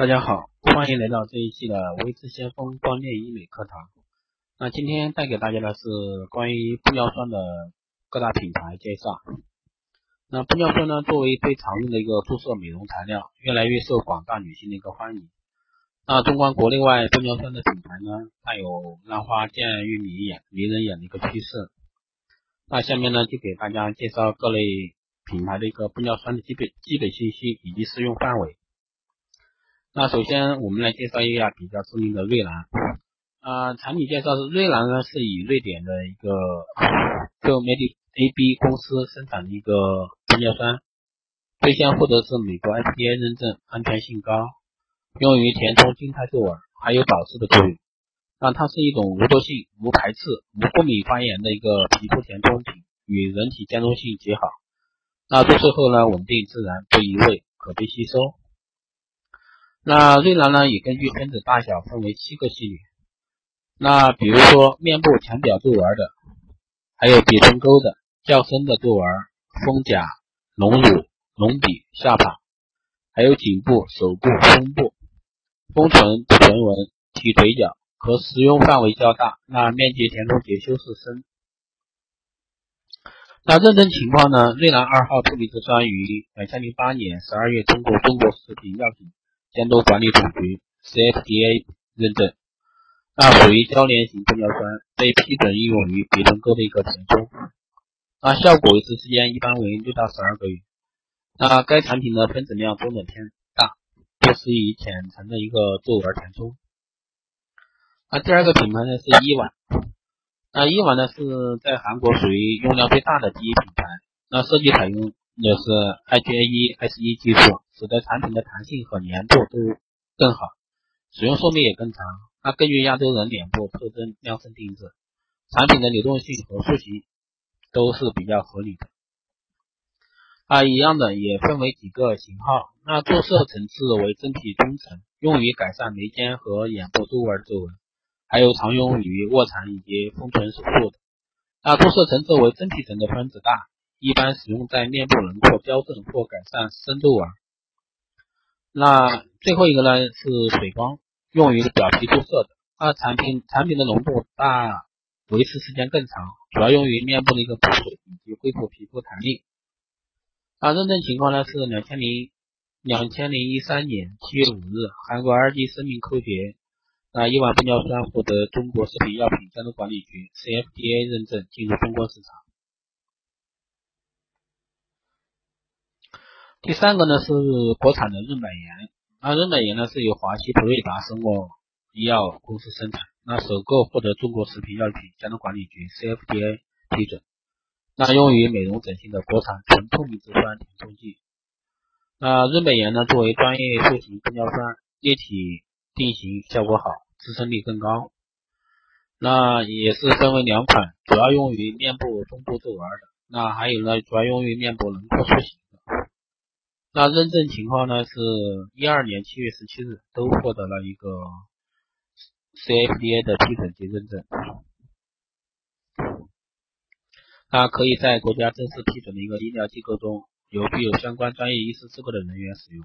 大家好，欢迎来到这一期的维持先锋光电医美课堂。那今天带给大家的是关于玻尿酸的各大品牌介绍。那玻尿酸呢，作为最常用的一个注射美容材料，越来越受广大女性的一个欢迎。那纵观国内外玻尿酸的品牌呢，它有浪花渐欲迷眼、迷人眼的一个趋势。那下面呢，就给大家介绍各类品牌的一个玻尿酸的基本基本信息以及适用范围。那首先我们来介绍一下比较知名的瑞兰，啊，产品介绍是瑞兰呢是以瑞典的一个 g o m e d AB 公司生产的一个玻尿酸，最先获得是美国 FDA 认证，安全性高，用于填充静态皱纹，还有保湿的作用。那它是一种无毒性、无排斥、无过敏发炎的一个皮肤填充品，与人体兼容性极好。那注射后呢，稳定自然，不移位，可被吸收。那瑞兰呢，也根据分子大小分为七个系列。那比如说面部浅表皱纹的，还有鼻唇沟的较深的皱纹，丰甲、隆乳、隆鼻、下巴，还有颈部、手部、胸部、丰唇、唇纹、提腿角，可使用范围较大。那面积填充结修饰深。那认证情况呢？瑞兰二号透明质酸于两千零八年十二月通过中国食品药品。监督管理总局 （CFDA） 认证，那属于交联型玻尿酸，被批准应用于鼻唇沟的一个填充，那效果维持时间一般为六到十二个月。那该产品的分子量中等偏大，不适宜浅层的一个皱纹填充。那第二个品牌呢是伊婉，那伊婉呢是在韩国属于用量最大的第一品牌，那设计采用。也是 HA1、S1 技术，使得产品的弹性和粘度都更好，使用寿命也更长。那根据亚洲人脸部特征量身定制，产品的流动性和塑形都是比较合理的。啊，一样的也分为几个型号。那注射层次为真皮中层，用于改善眉间和眼部皱纹皱纹，还有常用于卧蚕以及丰唇手术的。那注射层次为真皮层的分子大。一般使用在面部轮廓矫正或改善深度纹。那最后一个呢是水光，用于表皮注射的。啊，产品产品的浓度大，维持时间更长，主要用于面部的一个补水以及恢复皮肤弹力。啊，认证情况呢是两千零两千零一三年七月五日，韩国 R&D 生命科学那伊万玻尿酸获得中国食品药品监督管理局 CFDA 认证，进入中国市场。第三个呢是国产的润百颜，那润百颜呢是由华西普瑞达生物医药公司生产，那首个获得中国食品药品监督管理局 CFDA 批准，那用于美容整形的国产纯透明质酸填充剂。那润百颜呢作为专业塑形玻尿酸，液体定型效果好，支撑力更高。那也是分为两款，主要用于面部中部皱纹的，那还有呢主要用于面部轮廓塑形。那认证情况呢？是一二年七月十七日都获得了一个 CFDA 的批准及认证，那可以在国家正式批准的一个医疗机构中，由具有相关专业医师资格的人员使用。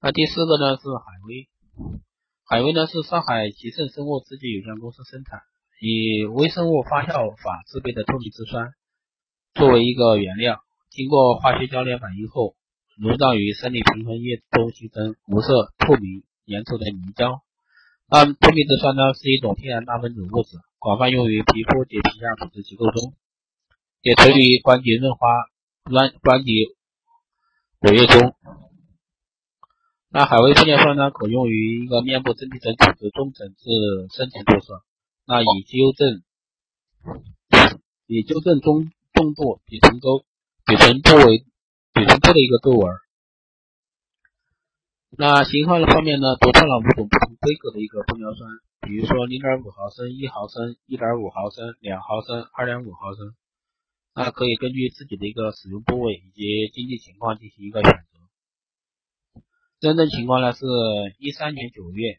那第四个呢是海威，海威呢是上海吉盛生物制剂有限公司生产，以微生物发酵法制备的透明质酸作为一个原料，经过化学交联反应后。溶到于生理平衡液中，形成无色、透明、粘稠的凝胶。那透明质酸呢，是一种天然大分子物质，广泛用于皮肤及皮下组织结构中，也存于关节润滑、关关节活液中。那海威玻尿酸呢，可用于一个面部真皮层组织中层至深层注射，那以纠正以纠正中重度鼻唇沟、鼻唇部位。鼻唇部的一个皱纹。那型号的方面呢，独创了五种不同规格的一个玻尿酸，比如说零点五毫升、一毫升、一点五毫升、两毫升、二点五毫升。那可以根据自己的一个使用部位以及经济情况进行一个选择。认证情况呢，是一三年九月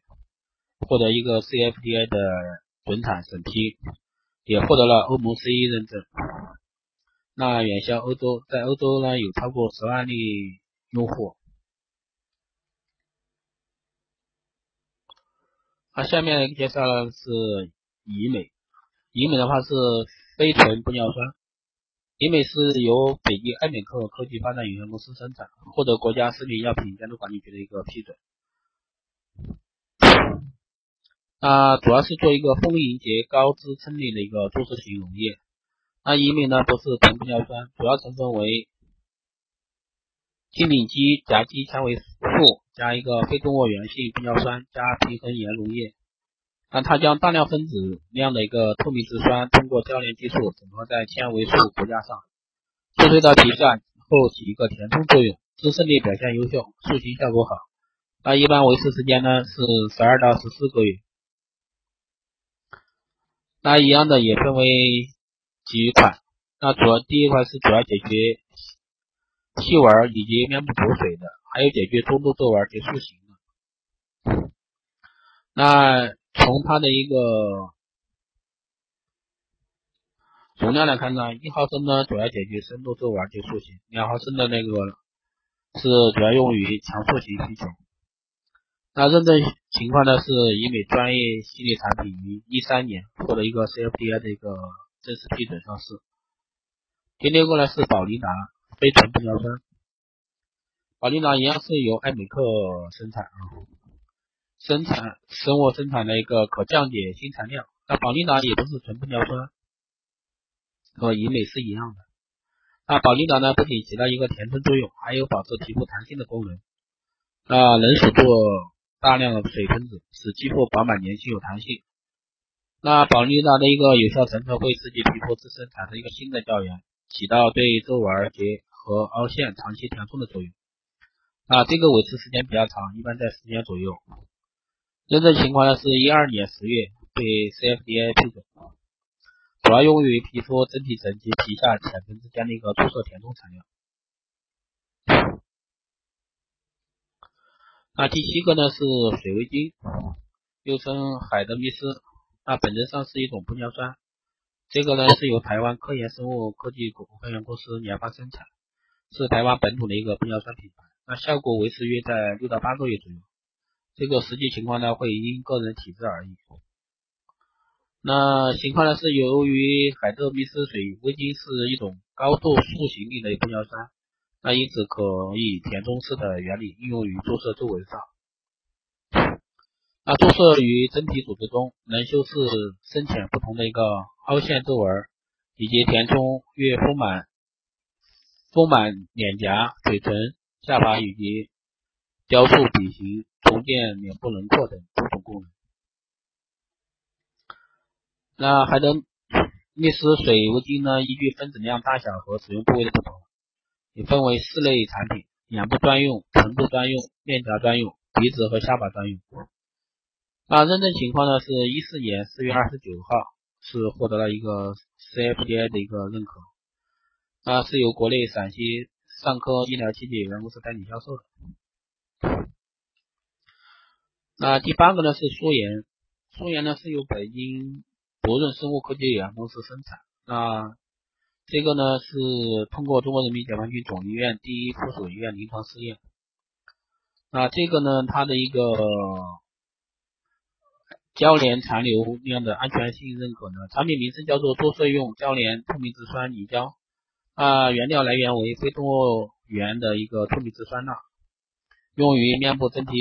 获得一个 CFDA 的准产审批，也获得了欧盟 CE 认证。那远销欧洲，在欧洲呢有超过十万例用户。啊，下面介绍的是怡美，怡美的话是非纯玻尿酸，怡美是由北京爱美克科技发展有限公司生产，获得国家食品药品监督管理局的一个批准。啊，主要是做一个丰盈洁高支撑力的一个注射型溶液。那乙美呢不是纯玻尿酸，主要成分为金丙基甲基纤维素加一个非动物源性玻尿酸加平衡盐溶液。那它将大量分子量的一个透明质酸通过交联技术整合在纤维素骨架上，注射到皮下后起一个填充作用，支撑力表现优秀，塑形效果好。那一般维持时间呢是十二到十四个月。那一样的也分为几款，那主要第一款是主要解决细纹以及面部补水的，还有解决中度皱纹及塑形的。那从它的一个容量来看呢，一毫升呢主要解决深度皱纹及塑形，两毫升的那个是主要用于强塑形需求。那认证情况呢？是医美专业系列产品于一三年获得一个 CFDA 的一个正式批准上市。第六个呢是宝丽达非纯玻尿酸，宝丽达一样是由爱美克生产啊，生产生物生产的一个可降解新材料。那宝丽达也不是纯玻尿酸，和医美是一样的。那宝丽达呢不仅起到一个填充作用，还有保持皮肤弹性的功能，那，能锁住。大量的水分子使肌肤饱满、年轻、有弹性。那宝丽达的一个有效成分会刺激皮肤自身产生一个新的胶原，起到对皱纹结和凹陷长期填充的作用。啊，这个维持时间比较长，一般在十年左右。认证情况呢是一二年十月被 CFDA 批准，主要用于皮肤真皮层及皮下浅层之间的一个注射填充材料。那第七个呢是水维晶，又称海德密斯，那本质上是一种玻尿酸。这个呢是由台湾科研生物科技股份有限公司研发生产，是台湾本土的一个玻尿酸品牌。那效果维持约在六到八个月左右。这个实际情况呢会因个人体质而异。那情况呢是由于海德密斯水微晶是一种高度塑形力的玻尿酸。那因此可以填充式的原理应用于注射皱纹上。那注射于真皮组织中，能修饰深浅不同的一个凹陷皱纹，以及填充越丰满、丰满脸颊、嘴唇、下巴以及雕塑鼻型、重建脸部轮廓等多种功能。那海德密斯水油精呢，依据分子量大小和使用部位的不同。也分为四类产品：眼部专用、唇部专用、面颊专用、鼻子和下巴专用。那认证情况呢？是一四年四月二十九号是获得了一个 CFDA 的一个认可，啊，是由国内陕西尚科医疗器械有限公司代理销售的。那第八个呢是舒颜，舒颜呢是由北京博润生物科技有限公司生产。那这个呢是通过中国人民解放军总医院第一附属医院临床试验。那这个呢，它的一个交联残留量的安全性认可呢，产品名称叫做注射用交联透明质酸凝胶，啊，原料来源为非动物源的一个透明质酸钠，用于面部真皮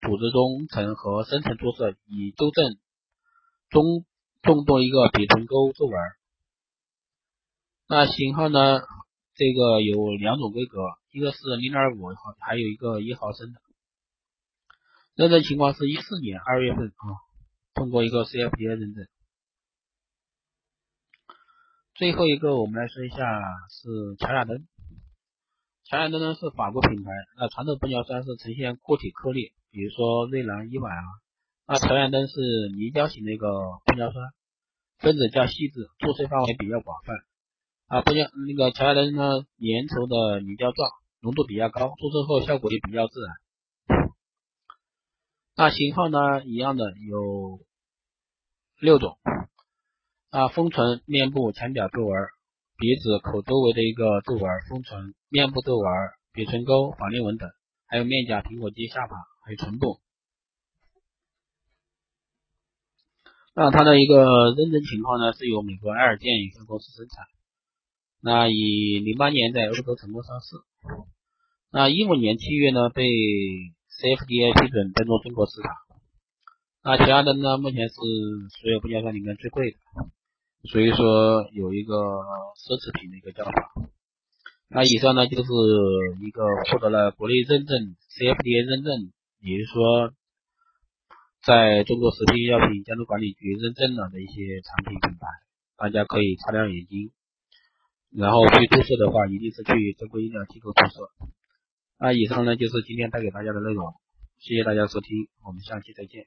组织中层和深层注射，以纠正中重度一个鼻唇沟皱纹。那型号呢？这个有两种规格，一个是零点五毫，还有一个一毫升的。认证情况是一四年二月份啊，通过一个 CFDA 认证。最后一个我们来说一下是乔雅登。乔雅登呢是法国品牌，那传统玻尿酸是呈现固体颗粒，比如说瑞兰、伊婉啊。那乔雅登是凝胶型的一个玻尿酸，分子较细致，注射范围比较广泛。啊，不像那个乔雅登呢，粘稠的凝胶状，浓度比较高，注射后效果也比较自然。那型号呢，一样的有六种。啊，丰唇、面部前角皱纹、鼻子、口周围的一个皱纹、丰唇、面部皱纹、鼻唇沟、法令纹等，还有面颊、苹果肌、下巴，还有唇部。那它的一个认证情况呢，是由美国爱尔健有限公司生产。那以零八年在欧洲成功上市。那一五年七月呢，被 CFDA 批准登陆中国市场。那奇亚灯呢，目前是所有不锈钢里面最贵的，所以说有一个奢侈品的一个叫法。那以上呢，就是一个获得了国内认证 CFDA 认证，也就是说。在中国食品药品监督管理局认证了的一些产品品牌，大家可以擦亮眼睛，然后去注册的话，一定是去正规医疗机构注册。那以上呢就是今天带给大家的内容，谢谢大家收听，我们下期再见。